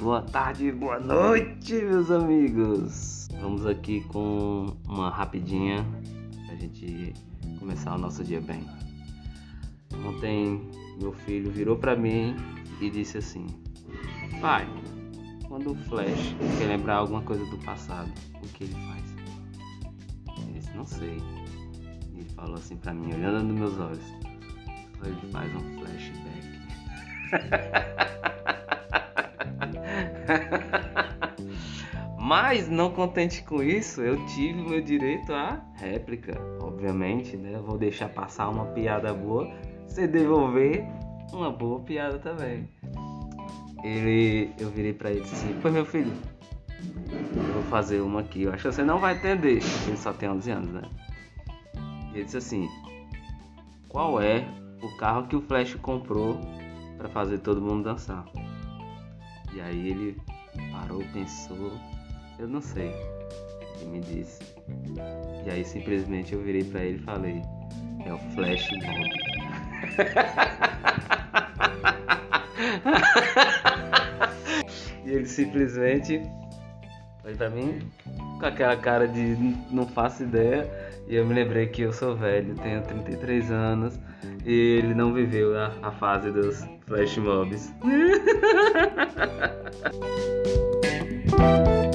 boa tarde, boa noite, meus amigos. Vamos aqui com uma rapidinha pra gente começar o nosso dia bem. Ontem meu filho virou pra mim e disse assim: Pai, quando o Flash quer lembrar alguma coisa do passado, o que ele faz? Eu disse: Não sei. Ele falou assim pra mim, olhando nos meus olhos: Ele faz um flashback. Mas não contente com isso, eu tive meu direito à réplica. Obviamente, né? Vou deixar passar uma piada boa, você devolver uma boa piada também. Ele, eu virei para ele e disse assim: Pois meu filho, eu vou fazer uma aqui. Eu acho que você não vai entender, ele só tem 11 anos, né? Ele disse assim: Qual é o carro que o Flash comprou para fazer todo mundo dançar? E aí ele parou, pensou, eu não sei. Ele me disse. E aí simplesmente eu virei para ele e falei, é o Flash Mob. e ele simplesmente foi pra mim com aquela cara de não faço ideia. E eu me lembrei que eu sou velho, tenho 33 anos e ele não viveu a, a fase dos flash mobs.